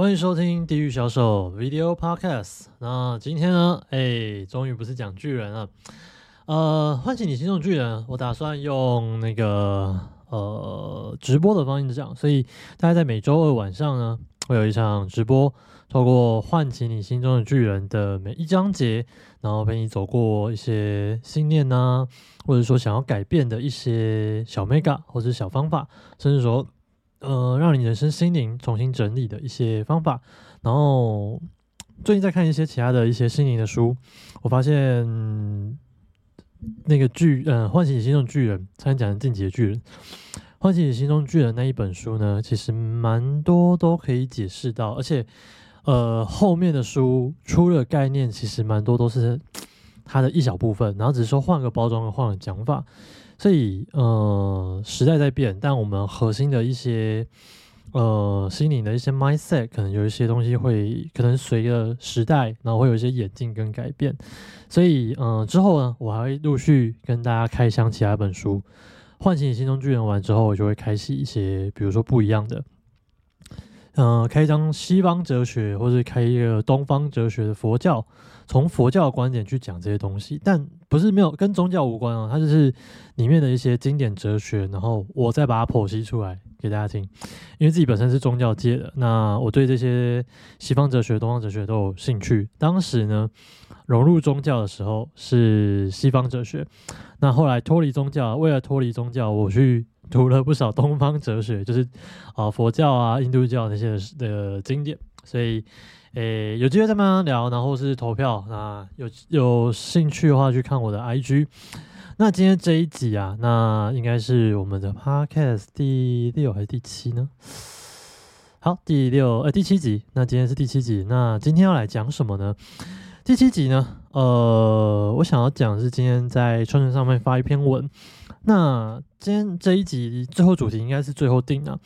欢迎收听《地狱小手 Video Podcast》。那今天呢，哎，终于不是讲巨人了，呃，唤醒你心中巨人。我打算用那个呃直播的方式讲，所以大家在每周二晚上呢，会有一场直播，透过唤起你心中的巨人的每一章节，然后陪你走过一些信念呐，或者说想要改变的一些小 mega 或者小方法，甚至说。呃，让你人生心灵重新整理的一些方法。然后最近在看一些其他的一些心灵的书，我发现那个巨，呃，唤醒你心中巨人，才讲的晋级巨人，唤醒你心中巨人那一本书呢，其实蛮多都可以解释到，而且呃，后面的书出了概念，其实蛮多都是它的一小部分，然后只是说换个包装，换个讲法。所以，呃，时代在变，但我们核心的一些，呃，心灵的一些 mindset，可能有一些东西会，可能随着时代，然后会有一些演进跟改变。所以，嗯，之后呢，我还会陆续跟大家开箱其他本书，唤醒心中巨人完之后，我就会开启一些，比如说不一样的。嗯，开一张西方哲学，或者开一个东方哲学的佛教，从佛教的观点去讲这些东西，但不是没有跟宗教无关啊，它就是里面的一些经典哲学，然后我再把它剖析出来给大家听。因为自己本身是宗教界的，那我对这些西方哲学、东方哲学都有兴趣。当时呢，融入宗教的时候是西方哲学，那后来脱离宗教，为了脱离宗教，我去。读了不少东方哲学，就是啊佛教啊、印度教那些的经典，所以诶有机会再慢慢聊，然后是投票。那有有兴趣的话，去看我的 IG。那今天这一集啊，那应该是我们的 Podcast 第六还是第七呢？好，第六呃第七集。那今天是第七集。那今天要来讲什么呢？第七集呢？呃，我想要讲是今天在春城上面发一篇文。那今天这一集最后主题应该是最后定了。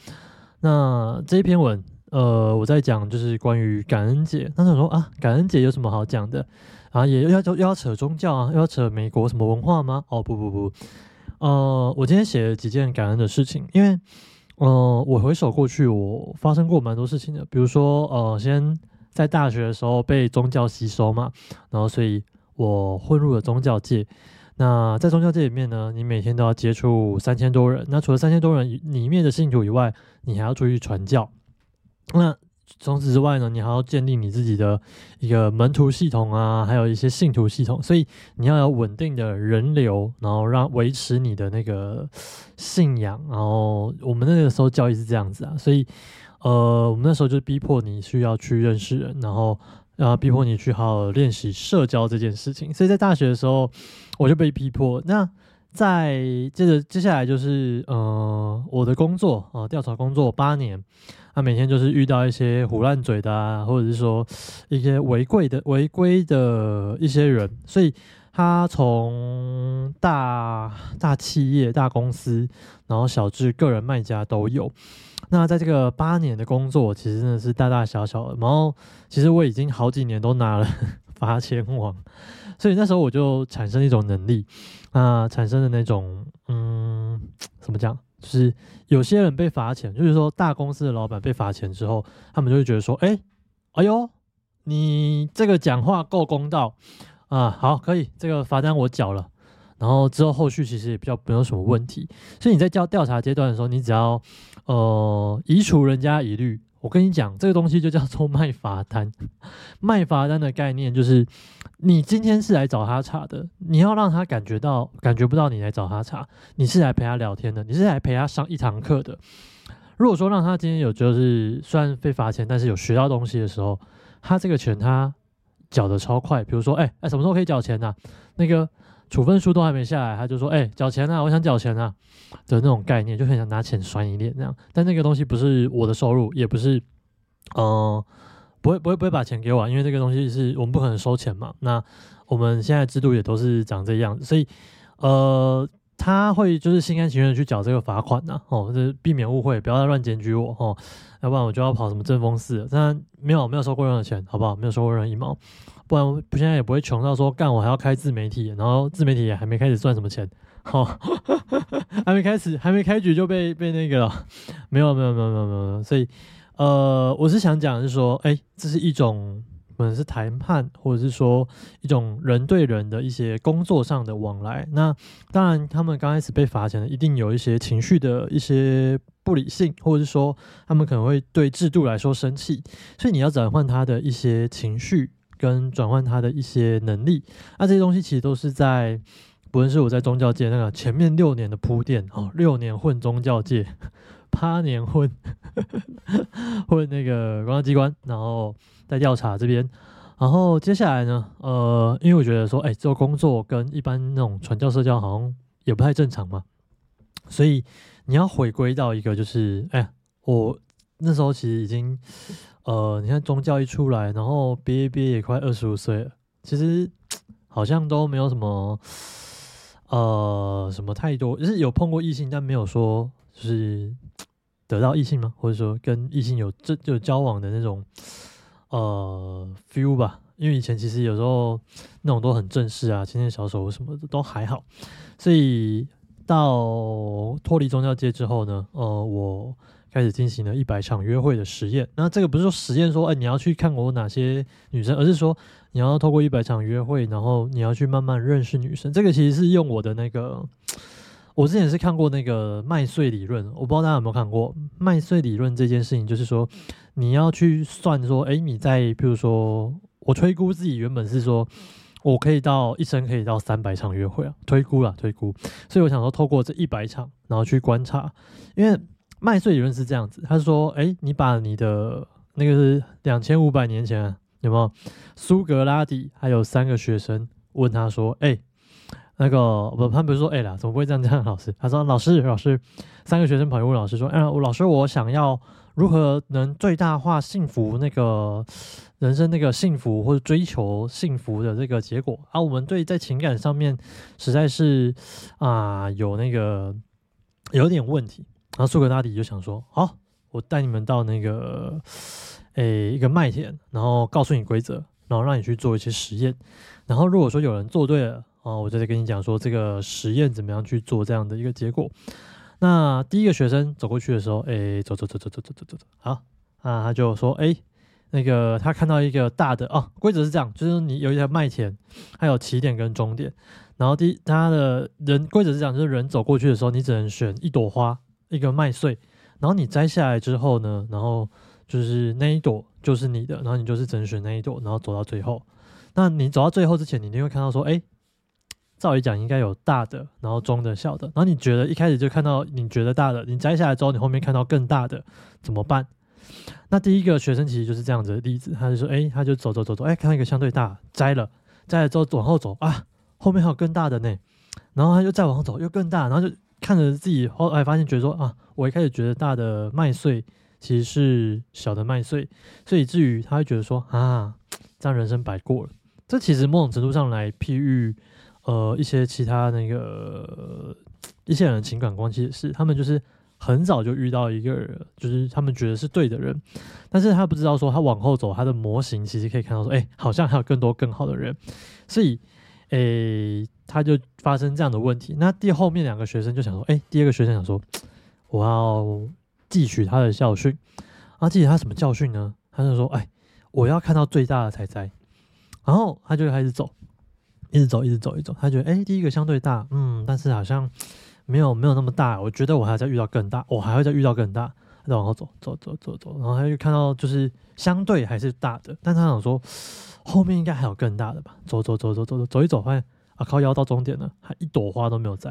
那这一篇文，呃，我在讲就是关于感恩节。那想说啊，感恩节有什么好讲的？啊，也要要要扯宗教啊，要扯美国什么文化吗？哦，不不不，呃，我今天写了几件感恩的事情，因为，呃，我回首过去，我发生过蛮多事情的。比如说，呃，先在大学的时候被宗教吸收嘛，然后所以我混入了宗教界。那在宗教界里面呢，你每天都要接触三千多人。那除了三千多人里面的信徒以外，你还要出去传教。那除此之外呢，你还要建立你自己的一个门徒系统啊，还有一些信徒系统。所以你要有稳定的人流，然后让维持你的那个信仰。然后我们那个时候教育是这样子啊，所以呃，我们那时候就逼迫你需要去认识人，然后。然后逼迫你去好好练习社交这件事情，所以在大学的时候我就被逼迫。那在接着接下来就是呃我的工作啊，调查工作八年，他每天就是遇到一些胡烂嘴的啊，或者是说一些违规的违规的一些人，所以他从大大企业、大公司，然后小至个人卖家都有。那在这个八年的工作，其实真的是大大小小的。然后，其实我已经好几年都拿了 罚钱王，所以那时候我就产生一种能力，啊，产生的那种，嗯，怎么讲？就是有些人被罚钱，就是说大公司的老板被罚钱之后，他们就会觉得说，哎，哎呦，你这个讲话够公道啊，好，可以，这个罚单我缴了。然后之后后续其实也比较没有什么问题，所以你在调调查阶段的时候，你只要呃移除人家疑虑，我跟你讲，这个东西就叫做卖罚单。卖罚单的概念就是，你今天是来找他查的，你要让他感觉到感觉不到你来找他查，你是来陪他聊天的，你是来陪他上一堂课的。如果说让他今天有就是虽然被罚钱，但是有学到东西的时候，他这个钱他缴的超快。比如说，哎哎，什么时候可以缴钱呢？那个。处分书都还没下来，他就说：“哎，缴钱啊，我想缴钱啊。”的那种概念，就很想拿钱甩一脸这样。但那个东西不是我的收入，也不是，嗯，不会不会不会把钱给我，因为这个东西是我们不可能收钱嘛。那我们现在制度也都是长这样，所以呃，他会就是心甘情愿去缴这个罚款呐，哦，就是避免误会，不要再乱检举我哦，要不然我就要跑什么正风寺。但没有没有收过任何钱，好不好？没有收过任何一毛。不然，不现在也不会穷到说干我还要开自媒体，然后自媒体也还没开始赚什么钱，好，还没开始，还没开局就被被那个了，没有没有没有没有没有，所以呃，我是想讲是说，哎，这是一种可能是谈判，或者是说一种人对人的一些工作上的往来。那当然，他们刚开始被罚钱的，一定有一些情绪的一些不理性，或者是说他们可能会对制度来说生气，所以你要转换他的一些情绪，跟转换他的一些能力。那这些东西其实都是在。不论是我在宗教界那个前面六年的铺垫哦，六年混宗教界，八年混 混那个公安机关，然后在调查这边，然后接下来呢，呃，因为我觉得说，哎，做工作跟一般那种传教社交好像也不太正常嘛，所以你要回归到一个就是，哎，我那时候其实已经，呃，你看宗教一出来，然后憋一憋也快二十五岁了，其实好像都没有什么。呃，什么太多？就是有碰过异性，但没有说就是得到异性吗？或者说跟异性有这就交往的那种呃 feel 吧？因为以前其实有时候那种都很正式啊，牵牵小手什么的都还好。所以到脱离宗教界之后呢，呃，我开始进行了一百场约会的实验。那这个不是说实验说，哎，你要去看过哪些女生，而是说。你要透过一百场约会，然后你要去慢慢认识女生。这个其实是用我的那个，我之前是看过那个麦穗理论，我不知道大家有没有看过麦穗理论这件事情，就是说你要去算说，哎，你在譬如说，我推估自己原本是说，我可以到一生可以到三百场约会啊，推估了推估，所以我想说透过这一百场，然后去观察，因为麦穗理论是这样子，他说，哎，你把你的那个是两千五百年前。有没有苏格拉底？还有三个学生问他说：“哎，那个不，他不是说哎啦，怎么会这样这样？”老师他说：“老师，老师，三个学生朋友问老师说：‘哎，老师，我想要如何能最大化幸福？那个人生那个幸福或者追求幸福的这个结果啊？我们对在情感上面实在是啊有那个有点问题。’然后苏格拉底就想说：‘好，我带你们到那个。’诶，一个麦田，然后告诉你规则，然后让你去做一些实验，然后如果说有人做对了啊，我就得跟你讲说这个实验怎么样去做这样的一个结果。那第一个学生走过去的时候，诶，走走走走走走走走走，好啊，他就说，诶，那个他看到一个大的哦，规则是这样，就是你有一条麦田，还有起点跟终点，然后第他的人规则是这样，就是人走过去的时候，你只能选一朵花，一个麦穗，然后你摘下来之后呢，然后。就是那一朵就是你的，然后你就是只能选那一朵，然后走到最后。那你走到最后之前，你一定会看到说，哎，照理讲应该有大的，然后中的、小的。然后你觉得一开始就看到你觉得大的，你摘下来之后，你后面看到更大的，怎么办？那第一个学生其实就是这样子的例子，他就说，哎，他就走走走走，哎，看到一个相对大，摘了，摘了之后往后走啊，后面还有更大的呢。然后他就再往后走，又更大，然后就看着自己后来发现，觉得说啊，我一开始觉得大的麦穗。其实是小的麦穗，所以至于他会觉得说啊，这样人生白过了。这其实某种程度上来譬喻，呃，一些其他那个一些人的情感关系是，他们就是很早就遇到一个人，就是他们觉得是对的人，但是他不知道说他往后走，他的模型其实可以看到说，哎，好像还有更多更好的人，所以，诶，他就发生这样的问题。那第后面两个学生就想说，哎，第二个学生想说，我要。汲取他的教训，啊，汲取他什么教训呢？他就说：“哎，我要看到最大的才摘。”然后他就开始走，一直走，一直走，一直走。他觉得：“哎，第一个相对大，嗯，但是好像没有没有那么大。我觉得我还要再遇到更大，我还会再遇到更大。”再往后走，走走走走，然后他就看到就是相对还是大的，但他想说后面应该还有更大的吧？走走走走走走，走一走，发现啊，靠腰到终点了，还一朵花都没有摘。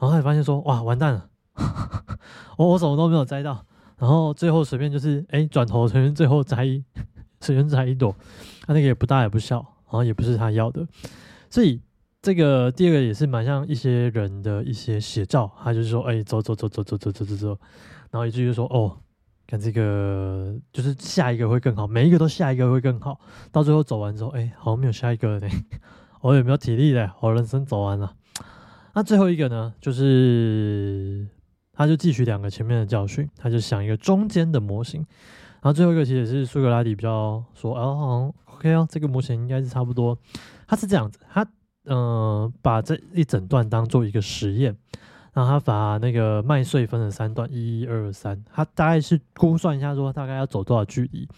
然后他发现说：“哇，完蛋了。”我我什么都没有摘到，然后最后随便就是哎转头随便最后摘 随便摘一朵，他那个也不大也不小，然后也不是他要的，所以这个第二个也是蛮像一些人的一些写照，他就是说哎走走走走走走走走走，然后一句就说哦看这个就是下一个会更好，每一个都下一个会更好，到最后走完之后哎好像没有下一个呢，我有没有体力嘞？我人生走完了，那最后一个呢就是。他就汲取两个前面的教训，他就想一个中间的模型，然后最后一个其实是苏格拉底比较说，哦，好像 OK 哦，这个模型应该是差不多。他是这样子，他嗯把这一整段当做一个实验，然后他把那个麦穗分成三段，一、二、三，他大概是估算一下说大概要走多少距离。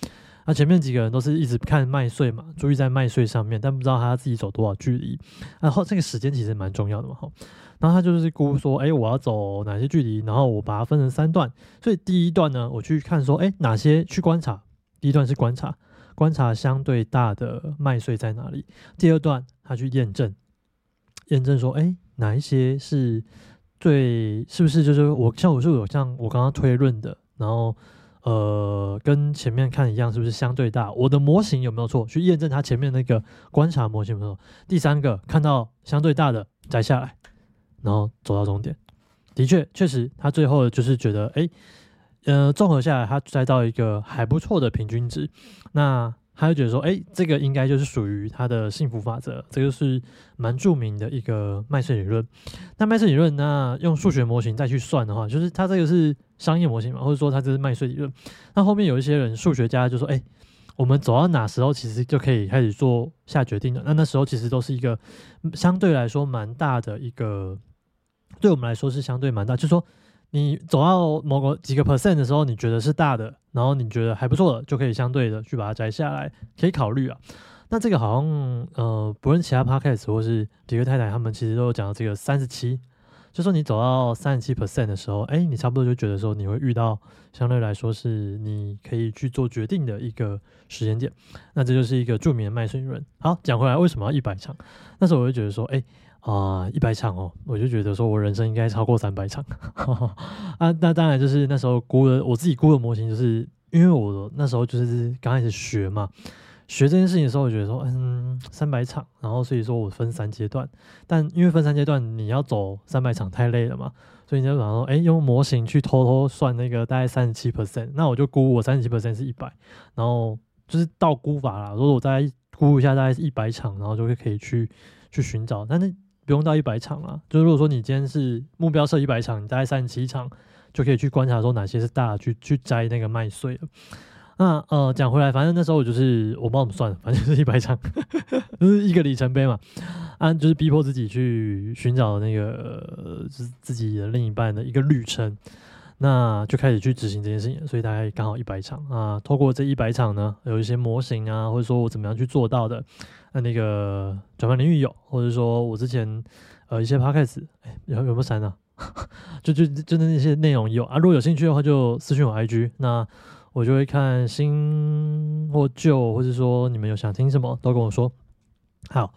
那前面几个人都是一直看麦穗嘛，注意在麦穗上面，但不知道他自己走多少距离。然后这个时间其实蛮重要的嘛，哈。然后他就是估说，哎，我要走哪些距离，然后我把它分成三段。所以第一段呢，我去看说，哎，哪些去观察。第一段是观察，观察相对大的麦穗在哪里。第二段他去验证，验证说，哎，哪一些是最是不是就是我像我是有像我刚刚推论的，然后。呃，跟前面看一样，是不是相对大？我的模型有没有错？去验证它前面那个观察模型有没有？第三个，看到相对大的摘下来，然后走到终点。的确，确实，他最后就是觉得，哎，呃，综合下来，他摘到一个还不错的平均值。那他就觉得说，哎，这个应该就是属于他的幸福法则，这个是蛮著名的一个麦穗理论。那麦穗理论，那用数学模型再去算的话，就是它这个是商业模型嘛，或者说它这是麦穗理论。那后面有一些人数学家就说，哎，我们走到哪时候其实就可以开始做下决定了。那那时候其实都是一个相对来说蛮大的一个，对我们来说是相对蛮大，就是说。你走到某个几个 percent 的时候，你觉得是大的，然后你觉得还不错的，就可以相对的去把它摘下来，可以考虑啊。那这个好像呃，不论其他 podcast 或是迪克太太，他们其实都有讲到这个三十七，就说你走到三十七 percent 的时候，哎，你差不多就觉得说你会遇到相对来说是你可以去做决定的一个时间点。那这就是一个著名的麦穗论。好，讲回来，为什么要一百场？那时候我就觉得说，哎。啊，一百场哦，我就觉得说我人生应该超过三百场 啊。那当然就是那时候估的，我自己估的模型，就是因为我那时候就是刚开始学嘛，学这件事情的时候，我觉得说，嗯，三百场，然后所以说我分三阶段，但因为分三阶段，你要走三百场太累了嘛，所以你就想说，哎，用模型去偷偷算那个大概三十七 percent，那我就估我三十七 percent 是一百，然后就是倒估法啦，如果我大概估一下，大概是一百场，然后就会可以去去寻找，但是。不用到一百场啊，就如果说你今天是目标设一百场，你大概三十七场就可以去观察说哪些是大，去去摘那个麦穗了。那呃讲回来，反正那时候我就是我帮我们算了，反正是一百场，就是一个里程碑嘛。啊，就是逼迫自己去寻找那个自自己的另一半的一个旅程。那就开始去执行这件事情，所以大概刚好一百场啊。透过这一百场呢，有一些模型啊，或者说我怎么样去做到的，那那个转换领域有，或者说我之前呃一些 podcast，哎有有没有删啊？就就就那些内容有啊。如果有兴趣的话，就私信我 IG，那我就会看新或旧，或者说你们有想听什么都跟我说。好。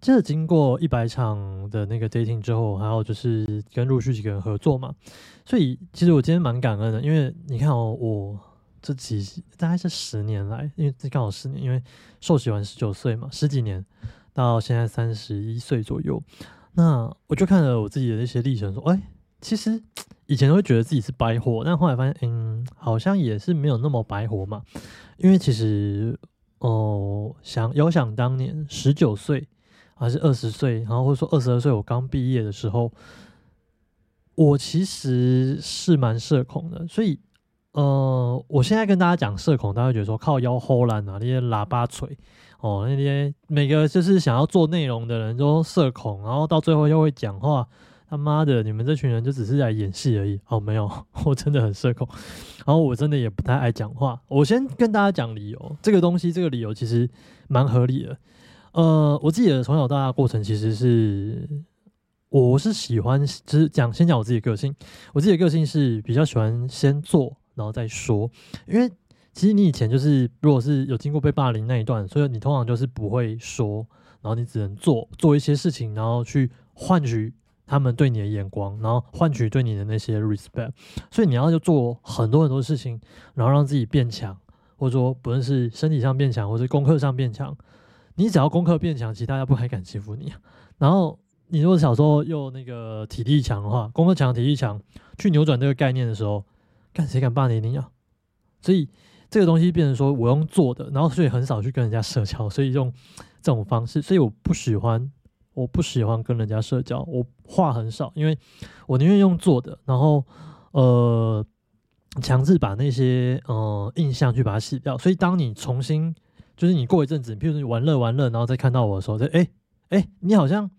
接着经过一百场的那个 dating 之后，还有就是跟陆续几个人合作嘛，所以其实我今天蛮感恩的，因为你看哦，我这几大概是十年来，因为这刚好十年，因为受洗完十九岁嘛，十几年到现在三十一岁左右，那我就看了我自己的那些历程，说，哎，其实以前会觉得自己是白活，但后来发现，嗯，好像也是没有那么白活嘛，因为其实哦，想遥想当年十九岁。还是二十岁，然后或者说二十二岁，我刚毕业的时候，我其实是蛮社恐的，所以呃，我现在跟大家讲社恐，大家觉得说靠腰吼烂啊，那些喇叭锤哦，那些每个就是想要做内容的人都社恐，然后到最后又会讲话，他妈的，你们这群人就只是在演戏而已哦，没有，我真的很社恐，然后我真的也不太爱讲话。我先跟大家讲理由，这个东西，这个理由其实蛮合理的。呃，我自己的从小到大过程，其实是我是喜欢，就是讲先讲我自己的个性。我自己的个性是比较喜欢先做，然后再说。因为其实你以前就是，如果是有经过被霸凌那一段，所以你通常就是不会说，然后你只能做做一些事情，然后去换取他们对你的眼光，然后换取对你的那些 respect。所以你要就做很多很多事情，然后让自己变强，或者说不论是身体上变强，或者功课上变强。你只要功课变强，其实大家不还敢欺负你。然后你如果小时候又那个体力强的话，功课强、体力强，去扭转这个概念的时候，看谁敢霸凌你啊？所以这个东西变成说我用做的，然后所以很少去跟人家社交，所以用这种方式。所以我不喜欢，我不喜欢跟人家社交，我话很少，因为我宁愿用做的，然后呃强制把那些呃印象去把它洗掉。所以当你重新就是你过一阵子，譬如说你玩乐玩乐，然后再看到我的时候，就哎哎，你好像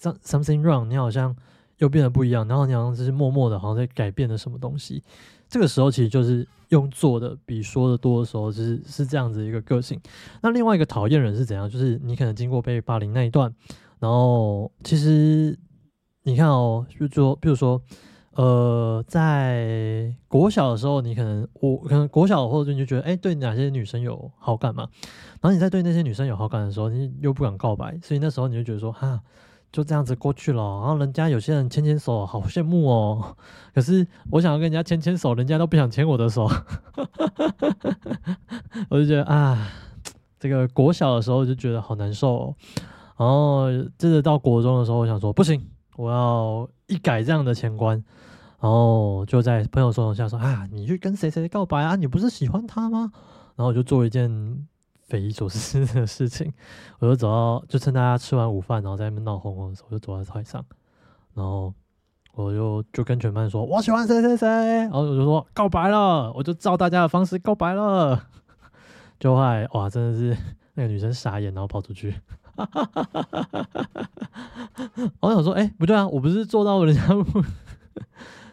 some something wrong，你好像又变得不一样，然后你好像就是默默的，好像在改变了什么东西。这个时候其实就是用做的比说的多的时候，就是是这样子一个个性。那另外一个讨厌人是怎样？就是你可能经过被霸凌那一段，然后其实你看哦，就说比如说，呃，在国小的时候，你可能我可能国小或者你就觉得，哎，对哪些女生有好感嘛？然后你在对那些女生有好感的时候，你又不敢告白，所以那时候你就觉得说，哈。就这样子过去了，然后人家有些人牵牵手，好羡慕哦。可是我想要跟人家牵牵手，人家都不想牵我的手，我就觉得啊，这个国小的时候就觉得好难受。哦。然后接着到国中的时候，我想说不行，我要一改这样的前观。然后就在朋友怂恿下说啊，你去跟谁谁告白啊？你不是喜欢他吗？然后我就做一件。匪夷所思的事情，我就走到，就趁大家吃完午饭，然后在那边闹哄哄的时候，我就走在台上，然后我就就跟全班说，我喜欢谁谁谁，然后我就说告白了，我就照大家的方式告白了，就来哇，真的是 那个女生傻眼，然后跑出去，我想说，哎，不对啊，我不是做到人家。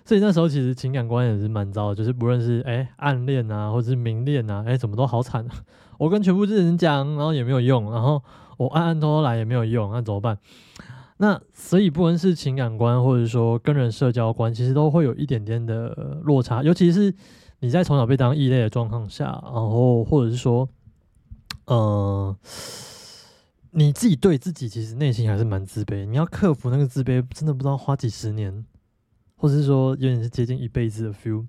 所以那时候其实情感观也是蛮糟的，就是不论是哎暗恋啊，或者是明恋啊，哎怎么都好惨啊！我跟全部的人讲，然后也没有用，然后我暗暗偷偷来也没有用，那怎么办？那所以不论是情感观，或者说跟人社交观，其实都会有一点点的落差，尤其是你在从小被当异类的状况下，然后或者是说，嗯，你自己对自己其实内心还是蛮自卑，你要克服那个自卑，真的不知道花几十年。或者是说有点是接近一辈子的 feel，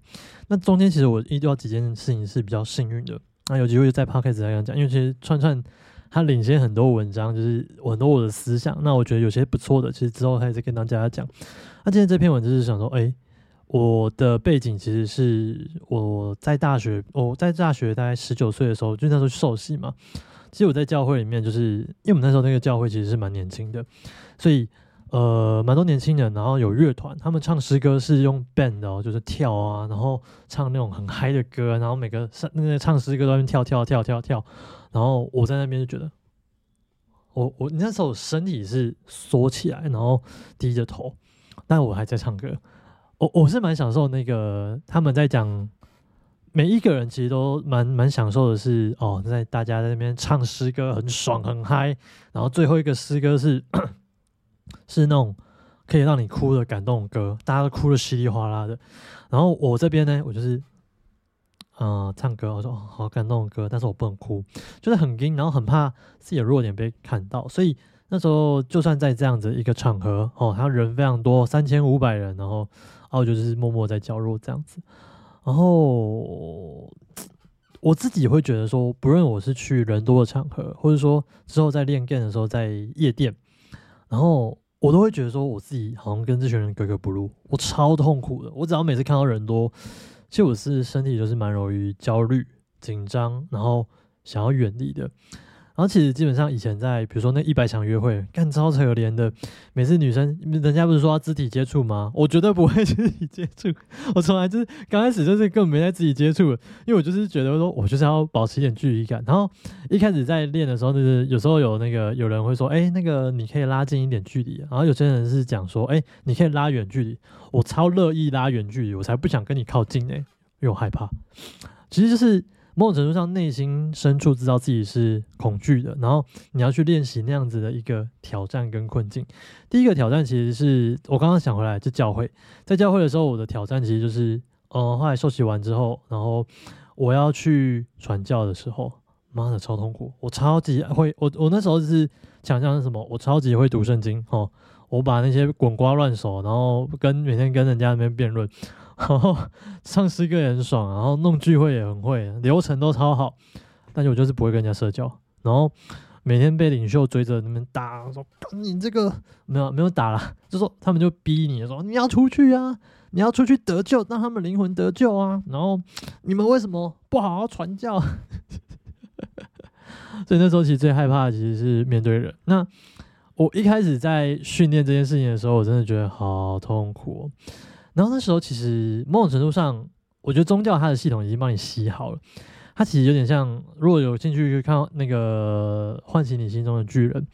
那中间其实我遇到几件事情是比较幸运的，那有机会就在 podcast 再跟讲，因为其实串串他领先很多文章，就是很多我的思想，那我觉得有些不错的，其实之后还是跟大家讲。那今天这篇文就是想说，哎，我的背景其实是我在大学，我在大学大概十九岁的时候，就那时候受洗嘛。其实我在教会里面，就是因为我们那时候那个教会其实是蛮年轻的，所以。呃，蛮多年轻人，然后有乐团，他们唱诗歌是用 band 哦，就是跳啊，然后唱那种很嗨的歌，然后每个那个唱诗歌都在跳跳跳跳跳，然后我在那边就觉得，我我那时候身体是缩起来，然后低着头，但我还在唱歌，我我是蛮享受那个他们在讲，每一个人其实都蛮蛮享受的是哦，在大家在那边唱诗歌很爽很嗨，然后最后一个诗歌是。是那种可以让你哭的感动歌，大家都哭的稀里哗啦的。然后我这边呢，我就是，嗯，唱歌，我说好感动的歌，但是我不能哭，就是很惊，然后很怕自己的弱点被看到。所以那时候就算在这样子一个场合，哦，他人非常多，三千五百人，然后，然后就是默默在较弱这样子。然后我自己会觉得说，不论我是去人多的场合，或者说之后在练 game 的时候，在夜店，然后。我都会觉得说，我自己好像跟这群人格格不入，我超痛苦的。我只要每次看到人多，其实我是身体就是蛮容易焦虑、紧张，然后想要远离的。然后其实基本上以前在比如说那一百场约会，干超可怜的。每次女生人家不是说要肢体接触吗？我绝对不会 肢体接触，我从来就是刚开始就是根本没在肢体接触，因为我就是觉得说我就是要保持一点距离感。然后一开始在练的时候，就是有时候有那个有人会说，哎，那个你可以拉近一点距离。然后有些人是讲说，哎，你可以拉远距离。我超乐意拉远距离，我才不想跟你靠近呢，因为我害怕。其实就是。某种程度上，内心深处知道自己是恐惧的，然后你要去练习那样子的一个挑战跟困境。第一个挑战其实是我刚刚想回来，就教会，在教会的时候，我的挑战其实就是，呃，后来受洗完之后，然后我要去传教的时候，妈的超痛苦，我超级会，我我那时候是想象是什么，我超级会读圣经哦，我把那些滚瓜烂熟，然后跟每天跟人家那边辩论。然后唱诗歌也很爽，然后弄聚会也很会，流程都超好。但是我就是不会跟人家社交，然后每天被领袖追着那边打，说你这个没有没有打了，就说他们就逼你说你要出去啊，你要出去得救，让他们灵魂得救啊。然后你们为什么不好好传教？所以那时候其实最害怕的其实是面对人。那我一开始在训练这件事情的时候，我真的觉得好痛苦。然后那时候其实某种程度上，我觉得宗教它的系统已经帮你洗好了。它其实有点像，如果有兴趣去看那个唤醒你心中的巨人，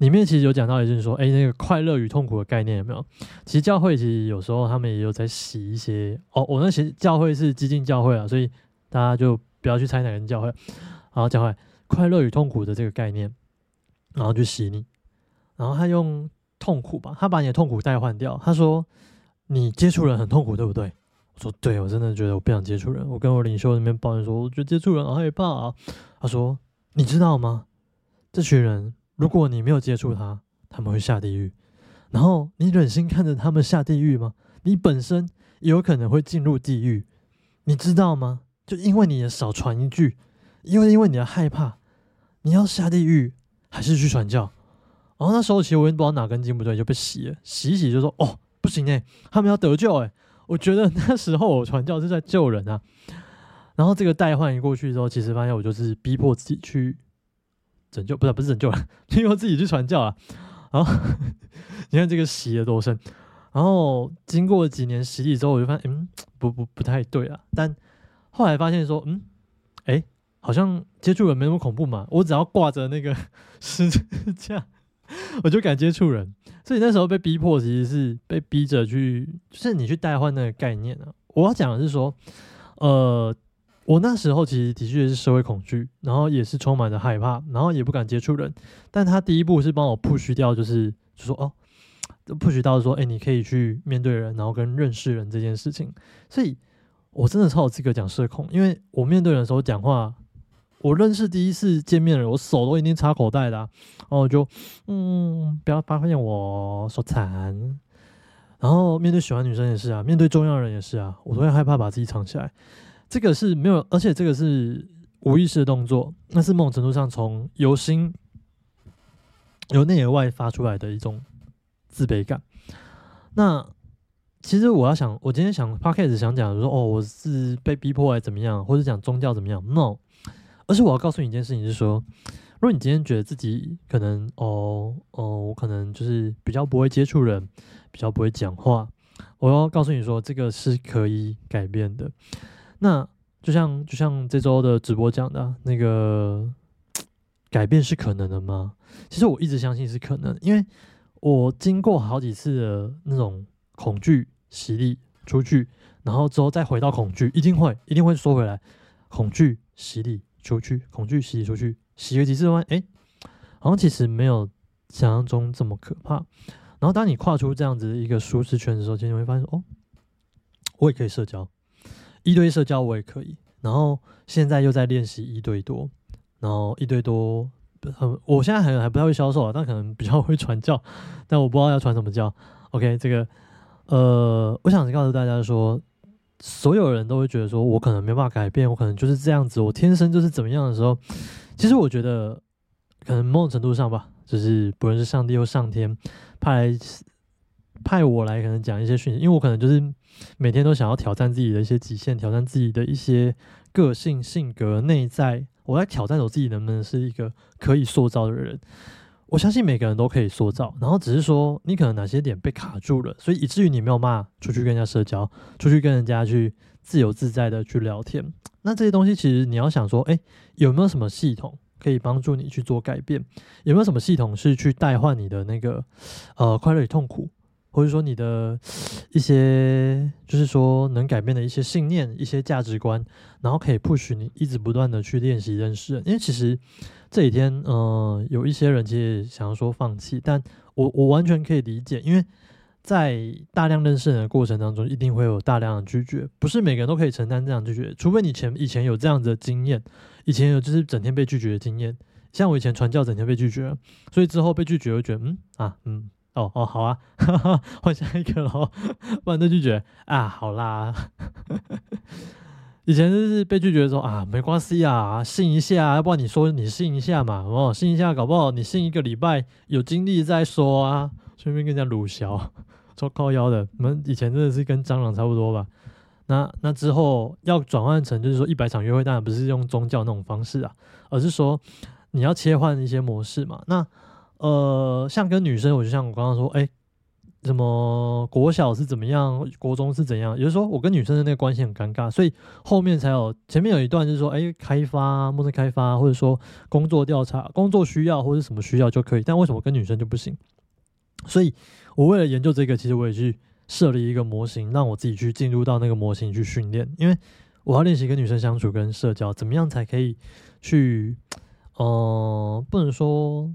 里面其实有讲到，也就是说，哎，那个快乐与痛苦的概念有没有？其实教会其实有时候他们也有在洗一些哦。我那些教会是激进教会啊，所以大家就不要去猜哪个教会。然后教会快乐与痛苦的这个概念，然后去洗你。然后他用痛苦吧，他把你的痛苦代换掉。他说你接触人很痛苦，对不对？我说对，我真的觉得我不想接触人。我跟我领袖那边抱怨说，我觉得接触人好害怕啊。他说你知道吗？这群人。如果你没有接触他，他们会下地狱。然后你忍心看着他们下地狱吗？你本身也有可能会进入地狱，你知道吗？就因为你也少传一句，因为因为你的害怕，你要下地狱还是去传教？然后那时候其实我也不知道哪根筋不对，就被洗了，洗洗就说哦行哎，他们要得救哎。我觉得那时候我传教是在救人啊。然后这个代换一过去之后，其实发现我就是逼迫自己去。拯救不是不是拯救了，因为自己去传教啊。然后你看这个洗了多深。然后经过几年洗礼之后，我就发现，嗯，不不不太对啊。但后来发现说，嗯，哎，好像接触人没那么恐怖嘛。我只要挂着那个 十字架，我就敢接触人。所以那时候被逼迫，其实是被逼着去，就是你去代换那个概念啊。我要讲的是说，呃。我那时候其实的确是社会恐惧，然后也是充满着害怕，然后也不敢接触人。但他第一步是帮我 push 掉，就是就说哦，push 到说，哎，你可以去面对人，然后跟认识人这件事情。所以我真的超有资格讲社恐，因为我面对人的时候讲话，我认识第一次见面的人，我手都一定插口袋的，然后我就嗯，不要发现我手残。然后面对喜欢女生也是啊，面对重要人也是啊，我都会害怕把自己藏起来。这个是没有，而且这个是无意识的动作，那是某种程度上从由心由内而外发出来的一种自卑感。那其实我要想，我今天想 p o d c a s 想讲说，哦，我是被逼迫还怎么样，或者讲宗教怎么样？No，而是我要告诉你一件事情，是说，如果你今天觉得自己可能，哦哦，我可能就是比较不会接触人，比较不会讲话，我要告诉你说，这个是可以改变的。那就像就像这周的直播讲的那个改变是可能的吗？其实我一直相信是可能，因为我经过好几次的那种恐惧洗礼出去，然后之后再回到恐惧，一定会一定会缩回来。恐惧洗礼出去，恐惧洗出去，洗了几次完，哎，好像其实没有想象中这么可怕。然后当你跨出这样子一个舒适圈的时候，其实你会发现，哦，我也可以社交。一对一社交我也可以，然后现在又在练习一对多，然后一对多，很，我现在还还不太会销售啊，但可能比较会传教，但我不知道要传什么教。OK，这个，呃，我想告诉大家说，所有人都会觉得说我可能没办法改变，我可能就是这样子，我天生就是怎么样的时候，其实我觉得，可能某种程度上吧，就是不论是上帝或上天派来。派我来可能讲一些讯息，因为我可能就是每天都想要挑战自己的一些极限，挑战自己的一些个性、性格、内在。我在挑战我自己能不能是一个可以塑造的人。我相信每个人都可以塑造，然后只是说你可能哪些点被卡住了，所以以至于你没有骂出去跟人家社交，出去跟人家去自由自在的去聊天。那这些东西其实你要想说，哎，有没有什么系统可以帮助你去做改变？有没有什么系统是去代换你的那个呃快乐与痛苦？或者说你的 一些，就是说能改变的一些信念、一些价值观，然后可以 push 你一直不断的去练习认识。因为其实这几天，嗯，有一些人其实想要说放弃，但我我完全可以理解，因为在大量认识人的过程当中，一定会有大量的拒绝，不是每个人都可以承担这样拒绝，除非你前以前有这样子的经验，以前有就是整天被拒绝的经验，像我以前传教整天被拒绝，所以之后被拒绝，我觉得嗯啊嗯。哦哦，好啊，换下一个喽，不然就拒绝啊，好啦。以前就是被拒绝说啊，没关系啊，信一下，要不然你说你信一下嘛，哦，信一下，搞不好你信一个礼拜有精力再说啊，顺便跟人家鲁小，做靠腰的，我们以前真的是跟蟑螂差不多吧？那那之后要转换成就是说一百场约会，当然不是用宗教那种方式啊，而是说你要切换一些模式嘛，那。呃，像跟女生，我就像我刚刚说，哎，什么国小是怎么样，国中是怎样，也就是说我跟女生的那个关系很尴尬，所以后面才有前面有一段就是说，哎，开发，陌生开发，或者说工作调查，工作需要或者什么需要就可以，但为什么跟女生就不行？所以我为了研究这个，其实我也去设立一个模型，让我自己去进入到那个模型去训练，因为我要练习跟女生相处跟社交，怎么样才可以去，呃，不能说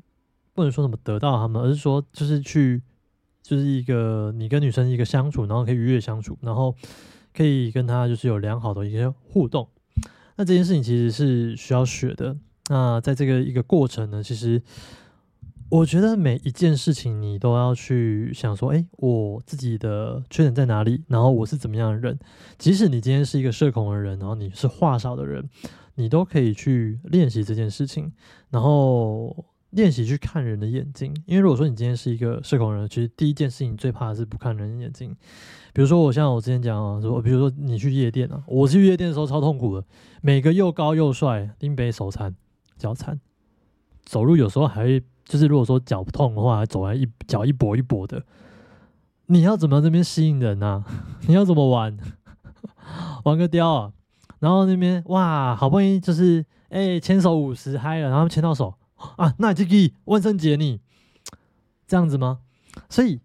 不能说什么得到他们，而是说就是去。就是一个你跟女生一个相处，然后可以愉悦相处，然后可以跟她就是有良好的一些互动。那这件事情其实是需要学的。那在这个一个过程呢，其实我觉得每一件事情你都要去想说，哎，我自己的缺点在哪里？然后我是怎么样的人？即使你今天是一个社恐的人，然后你是话少的人，你都可以去练习这件事情，然后。练习去看人的眼睛，因为如果说你今天是一个社恐人，其实第一件事情最怕的是不看人的眼睛。比如说，我像我之前讲啊，说，比如说你去夜店啊，我去夜店的时候超痛苦的，每个又高又帅，拎杯手残脚残，走路有时候还会就是如果说脚痛的话，走来一脚一跛一跛的。你要怎么这边吸引人啊？你要怎么玩？玩个雕啊？然后那边哇，好不容易就是哎牵手五十嗨了，然后牵到手。啊，那这个万圣节你这样子吗？所以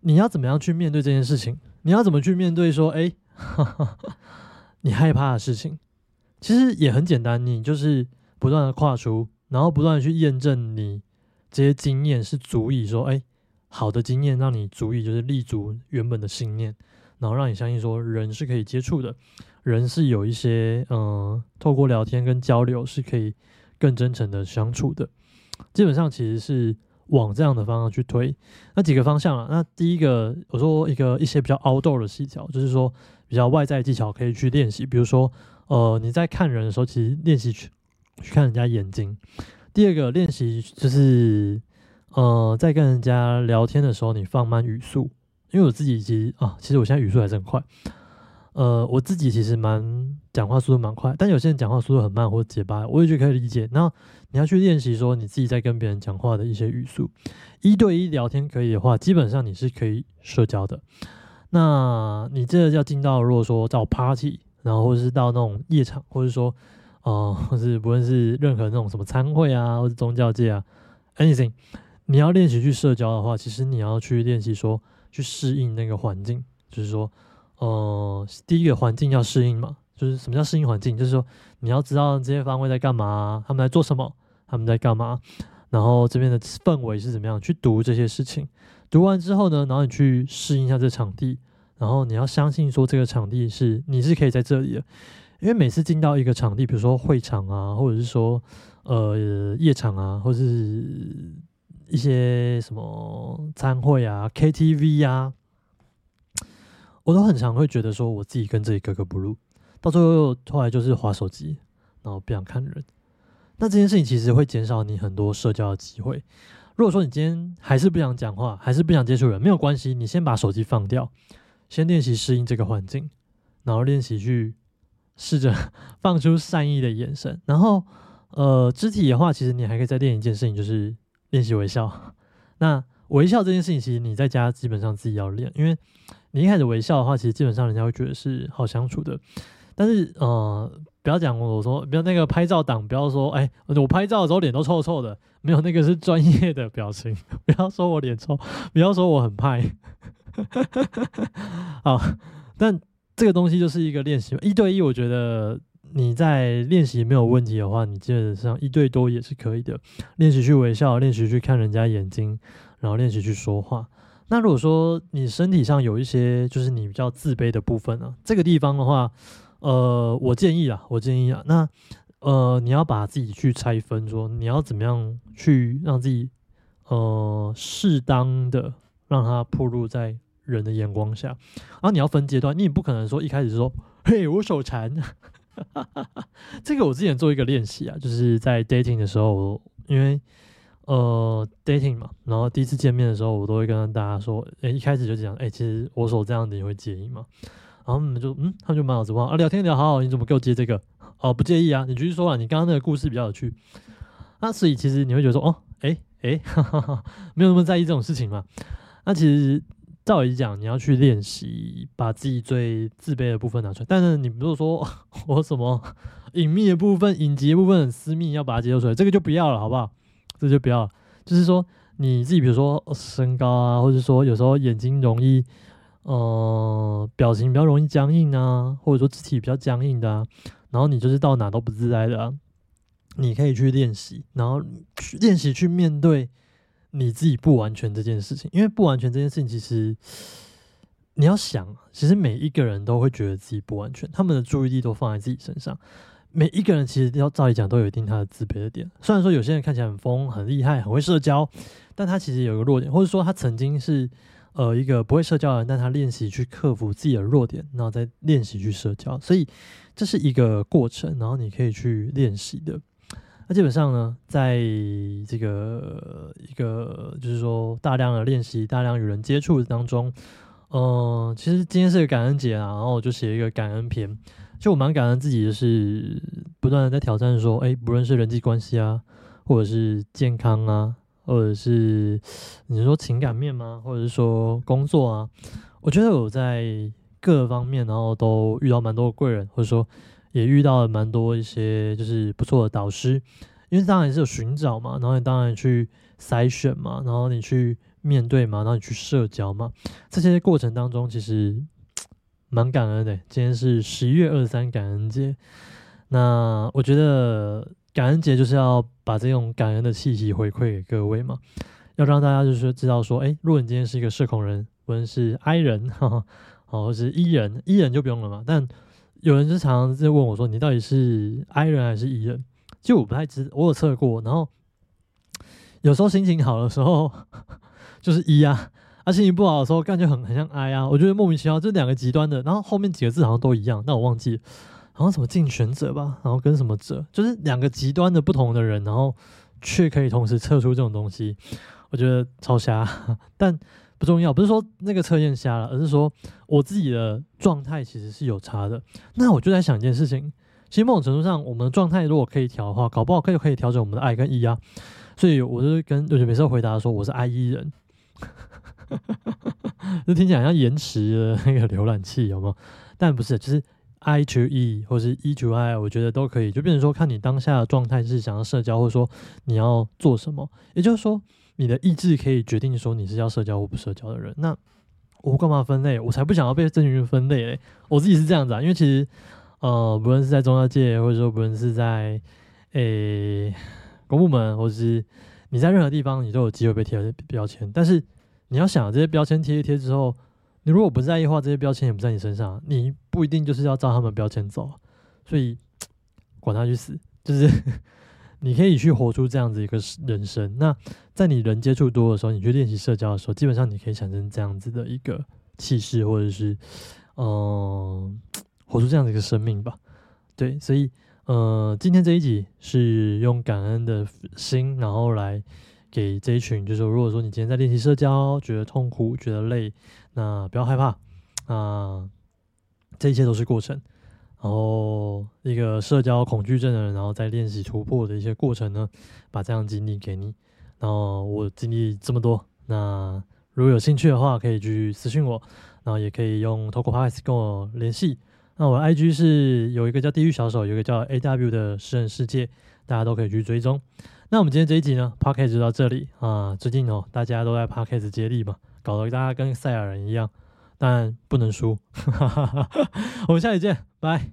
你要怎么样去面对这件事情？你要怎么去面对说，哎，你害怕的事情？其实也很简单，你就是不断的跨出，然后不断的去验证你这些经验是足以说，哎，好的经验让你足以就是立足原本的信念，然后让你相信说人是可以接触的，人是有一些嗯，透过聊天跟交流是可以。更真诚的相处的，基本上其实是往这样的方向去推。那几个方向啊，那第一个我说一个一些比较 outdoor 的技巧，就是说比较外在技巧可以去练习。比如说，呃，你在看人的时候，其实练习去去看人家眼睛。第二个练习就是，呃，在跟人家聊天的时候，你放慢语速，因为我自己其实啊，其实我现在语速还是很快。呃，我自己其实蛮讲话速度蛮快，但有些人讲话速度很慢或者结巴，我也觉得可以理解。然后你要去练习说你自己在跟别人讲话的一些语速，一对一聊天可以的话，基本上你是可以社交的。那你这要进到如果说到 party，然后或者是到那种夜场，或者说呃，或是不论是任何那种什么餐会啊，或者宗教界啊，anything，你要练习去社交的话，其实你要去练习说去适应那个环境，就是说。呃，第一个环境要适应嘛，就是什么叫适应环境？就是说你要知道这些方位在干嘛，他们在做什么，他们在干嘛，然后这边的氛围是怎么样，去读这些事情。读完之后呢，然后你去适应一下这场地，然后你要相信说这个场地是你是可以在这里的，因为每次进到一个场地，比如说会场啊，或者是说呃夜场啊，或者是一些什么餐会啊、KTV 啊。我都很常会觉得说，我自己跟这里格格不入，到最后后来就是划手机，然后不想看人。那这件事情其实会减少你很多社交的机会。如果说你今天还是不想讲话，还是不想接触人，没有关系，你先把手机放掉，先练习适应这个环境，然后练习去试着 放出善意的眼神。然后，呃，肢体的话，其实你还可以再练一件事情，就是练习微笑。那微笑这件事情，其实你在家基本上自己要练，因为。你一开始微笑的话，其实基本上人家会觉得是好相处的。但是，呃，不要讲我说，不要那个拍照党，不要说，哎，我拍照的时候脸都臭臭的，没有那个是专业的表情。不要说我脸臭，不要说我很拍。好，但这个东西就是一个练习。一对一，我觉得你在练习没有问题的话，你基本上一对多也是可以的。练习去微笑，练习去看人家眼睛，然后练习去说话。那如果说你身体上有一些就是你比较自卑的部分呢，这个地方的话，呃，我建议啊，我建议啊，那呃，你要把自己去拆分，说你要怎么样去让自己呃适当的让它暴露在人的眼光下，然后你要分阶段，你也不可能说一开始说，嘿，我手残，这个我之前做一个练习啊，就是在 dating 的时候，因为。呃，dating 嘛，然后第一次见面的时候，我都会跟大家说，哎，一开始就讲，哎，其实我手这样子你会介意吗？然后他们就，嗯，他就蛮好直话啊，聊天聊好好，你怎么给我接这个？哦，不介意啊，你继续说啊，你刚刚那个故事比较有趣。那所以其实你会觉得说，哦，哎哎，没有那么在意这种事情嘛？那其实照理讲，你要去练习把自己最自卑的部分拿出来。但是你如果说我什么隐秘的部分、隐疾的部分私密，要把它揭露出来，这个就不要了，好不好？这就不要。就是说你自己，比如说身高啊，或者说有时候眼睛容易，呃，表情比较容易僵硬啊，或者说肢体比较僵硬的啊，然后你就是到哪都不自在的啊，你可以去练习，然后去练习去面对。你自己不完全这件事情，因为不完全这件事情，其实你要想，其实每一个人都会觉得自己不完全，他们的注意力都放在自己身上。每一个人其实要照理讲都有一定他的自卑的点。虽然说有些人看起来很疯、很厉害、很会社交，但他其实有个弱点，或者说他曾经是呃一个不会社交的人，但他练习去克服自己的弱点，然后再练习去社交。所以这是一个过程，然后你可以去练习的。那基本上呢，在这个一个就是说大量的练习、大量与人接触当中，嗯，其实今天是个感恩节啊，然后我就写一个感恩篇。就我蛮感恩自己，就是不断的在挑战说，哎，不论是人际关系啊，或者是健康啊，或者是你说情感面吗？或者是说工作啊，我觉得我在各方面，然后都遇到蛮多贵人，或者说。也遇到了蛮多一些就是不错的导师，因为当然是有寻找嘛，然后你当然去筛选嘛，然后你去面对嘛，然后你去社交嘛，这些过程当中其实蛮感恩的。今天是十一月二十三感恩节，那我觉得感恩节就是要把这种感恩的气息回馈给各位嘛，要让大家就是知道说，哎，如果你今天是一个社恐人，无论是 I 人，哈，哦，或是 E 人，E 人就不用了嘛，但有人就常常在问我说：“你到底是 I 人还是 E 人？”就我不太知，我有测过。然后有时候心情好的时候 就是 E 啊，啊心情不好的时候感觉很很像 I 啊。我觉得莫名其妙，这两个极端的。然后后面几个字好像都一样，但我忘记，好像什么竞选者吧，然后跟什么者，就是两个极端的不同的人，然后却可以同时测出这种东西，我觉得超瞎。但不重要，不是说那个测验瞎了，而是说我自己的状态其实是有差的。那我就在想一件事情，其实某种程度上，我们的状态如果可以调的话，搞不好可以可以调整我们的爱跟 E 啊。所以我就跟就是每次回答说我是 I E 人，就听起来像延迟的那个浏览器，有没有？但不是，就是 I to E 或是 E to I，我觉得都可以。就变成说，看你当下的状态是想要社交，或者说你要做什么，也就是说。你的意志可以决定说你是要社交或不社交的人。那我干嘛分类？我才不想要被这群人分类嘞！我自己是这样子啊，因为其实呃，不论是在中药界，或者说不论是在诶公部门，或者是你在任何地方，你都有机会被贴标签。但是你要想，这些标签贴一贴之后，你如果不在意的话，这些标签也不在你身上，你不一定就是要照他们标签走。所以管他去死，就是。你可以去活出这样子一个人生。那在你人接触多的时候，你去练习社交的时候，基本上你可以产生这样子的一个气势，或者是嗯，活出这样子一个生命吧。对，所以呃，今天这一集是用感恩的心，然后来给这一群，就是如果说你今天在练习社交，觉得痛苦，觉得累，那不要害怕啊，这一切都是过程。然后一个社交恐惧症的人，然后在练习突破的一些过程呢，把这样经历给你。然后我经历这么多，那如果有兴趣的话，可以去私信我，然后也可以用 t o k o p a s 跟我联系。那我的 IG 是有一个叫地狱小手，有一个叫 AW 的诗人世界，大家都可以去追踪。那我们今天这一集呢 p o c k e t 就到这里啊。最近哦，大家都在 p o c k e t 接力嘛，搞得大家跟赛亚人一样。但不能输，我们下期见，拜。